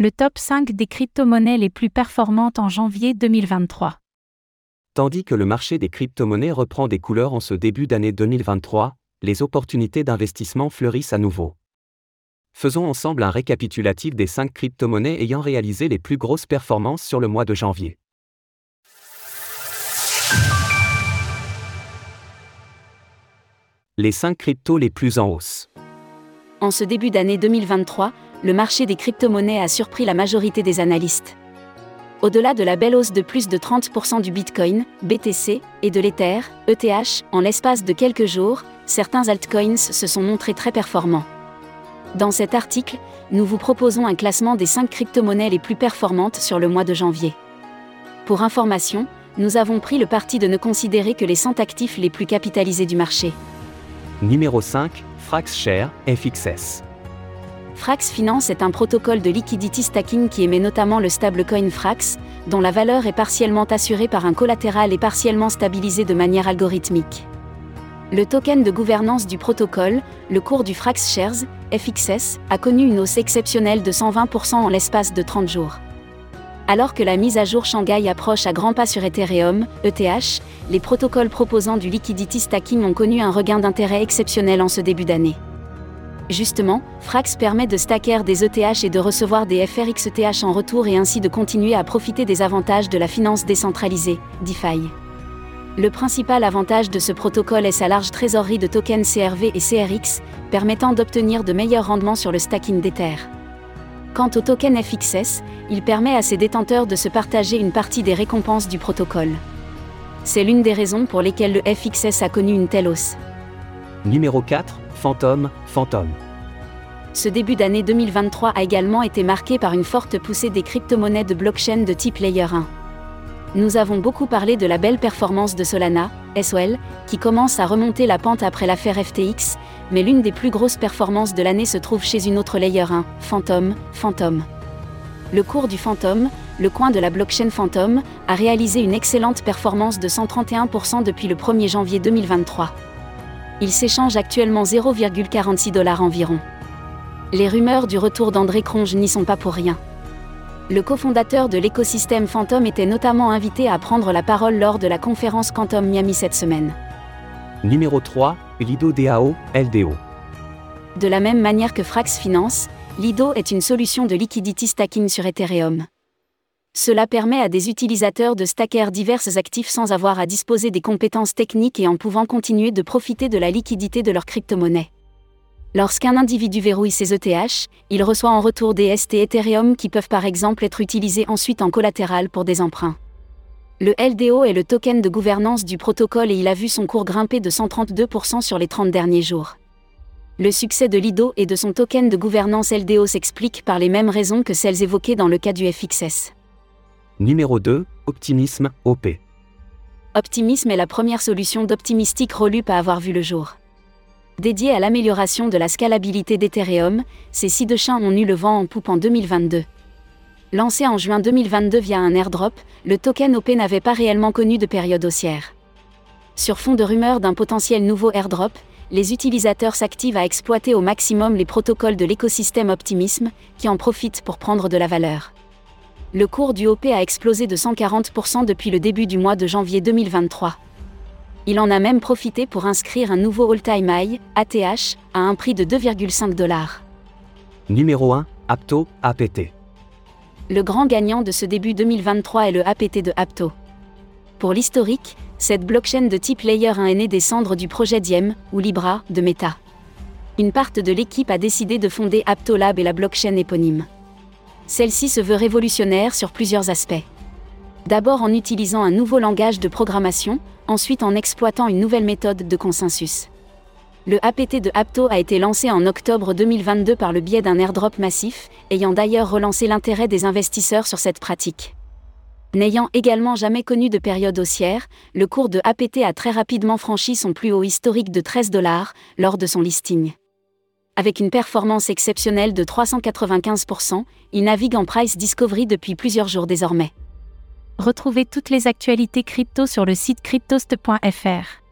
Le top 5 des crypto-monnaies les plus performantes en janvier 2023. Tandis que le marché des crypto-monnaies reprend des couleurs en ce début d'année 2023, les opportunités d'investissement fleurissent à nouveau. Faisons ensemble un récapitulatif des 5 crypto-monnaies ayant réalisé les plus grosses performances sur le mois de janvier. Les 5 cryptos les plus en hausse. En ce début d'année 2023, le marché des crypto-monnaies a surpris la majorité des analystes. Au-delà de la belle hausse de plus de 30% du Bitcoin, BTC, et de l'Ether, ETH, en l'espace de quelques jours, certains altcoins se sont montrés très performants. Dans cet article, nous vous proposons un classement des 5 crypto-monnaies les plus performantes sur le mois de janvier. Pour information, nous avons pris le parti de ne considérer que les 100 actifs les plus capitalisés du marché. Numéro 5, FraxShare, FXS. Frax Finance est un protocole de liquidity stacking qui émet notamment le stablecoin Frax, dont la valeur est partiellement assurée par un collatéral et partiellement stabilisée de manière algorithmique. Le token de gouvernance du protocole, le cours du Frax Shares, FXS, a connu une hausse exceptionnelle de 120% en l'espace de 30 jours. Alors que la mise à jour Shanghai approche à grands pas sur Ethereum, ETH, les protocoles proposant du liquidity stacking ont connu un regain d'intérêt exceptionnel en ce début d'année. Justement, Frax permet de stacker des ETH et de recevoir des FRXETH en retour et ainsi de continuer à profiter des avantages de la finance décentralisée, DeFi. Le principal avantage de ce protocole est sa large trésorerie de tokens CRV et CRX, permettant d'obtenir de meilleurs rendements sur le stacking d'Ether. Quant au token FXS, il permet à ses détenteurs de se partager une partie des récompenses du protocole. C'est l'une des raisons pour lesquelles le FXS a connu une telle hausse. Numéro 4, Phantom, Phantom. Ce début d'année 2023 a également été marqué par une forte poussée des crypto-monnaies de blockchain de type Layer 1. Nous avons beaucoup parlé de la belle performance de Solana, SOL, qui commence à remonter la pente après l'affaire FTX, mais l'une des plus grosses performances de l'année se trouve chez une autre Layer 1, Phantom, Phantom. Le cours du Phantom, le coin de la blockchain Phantom, a réalisé une excellente performance de 131% depuis le 1er janvier 2023. Il s'échange actuellement 0,46 dollars environ. Les rumeurs du retour d'André Cronge n'y sont pas pour rien. Le cofondateur de l'écosystème Phantom était notamment invité à prendre la parole lors de la conférence Quantum Miami cette semaine. Numéro 3, Lido DAO, LDO. De la même manière que Frax Finance, Lido est une solution de liquidity stacking sur Ethereum. Cela permet à des utilisateurs de stacker divers actifs sans avoir à disposer des compétences techniques et en pouvant continuer de profiter de la liquidité de leur crypto-monnaie. Lorsqu'un individu verrouille ses ETH, il reçoit en retour des ST Ethereum qui peuvent par exemple être utilisés ensuite en collatéral pour des emprunts. Le LDO est le token de gouvernance du protocole et il a vu son cours grimper de 132% sur les 30 derniers jours. Le succès de Lido et de son token de gouvernance LDO s'explique par les mêmes raisons que celles évoquées dans le cas du FXS. Numéro 2, Optimisme, OP. Optimisme est la première solution d'optimistique Rolup à avoir vu le jour. Dédiée à l'amélioration de la scalabilité d'Ethereum, ces six de chiens ont eu le vent en poupe en 2022. Lancé en juin 2022 via un airdrop, le token OP n'avait pas réellement connu de période haussière. Sur fond de rumeurs d'un potentiel nouveau airdrop, les utilisateurs s'activent à exploiter au maximum les protocoles de l'écosystème Optimisme, qui en profitent pour prendre de la valeur le cours du OP a explosé de 140% depuis le début du mois de janvier 2023. Il en a même profité pour inscrire un nouveau all-time high, ATH, à un prix de 2,5 dollars. Numéro 1, Apto, APT. Le grand gagnant de ce début 2023 est le APT de Apto. Pour l'historique, cette blockchain de type Layer 1 est née des cendres du projet Diem, ou Libra, de Meta. Une part de l'équipe a décidé de fonder Apto Lab et la blockchain éponyme. Celle-ci se veut révolutionnaire sur plusieurs aspects. D'abord en utilisant un nouveau langage de programmation, ensuite en exploitant une nouvelle méthode de consensus. Le APT de Apto a été lancé en octobre 2022 par le biais d'un airdrop massif, ayant d'ailleurs relancé l'intérêt des investisseurs sur cette pratique. N'ayant également jamais connu de période haussière, le cours de APT a très rapidement franchi son plus haut historique de 13 dollars lors de son listing avec une performance exceptionnelle de 395%, il navigue en price discovery depuis plusieurs jours désormais. Retrouvez toutes les actualités crypto sur le site cryptost.fr.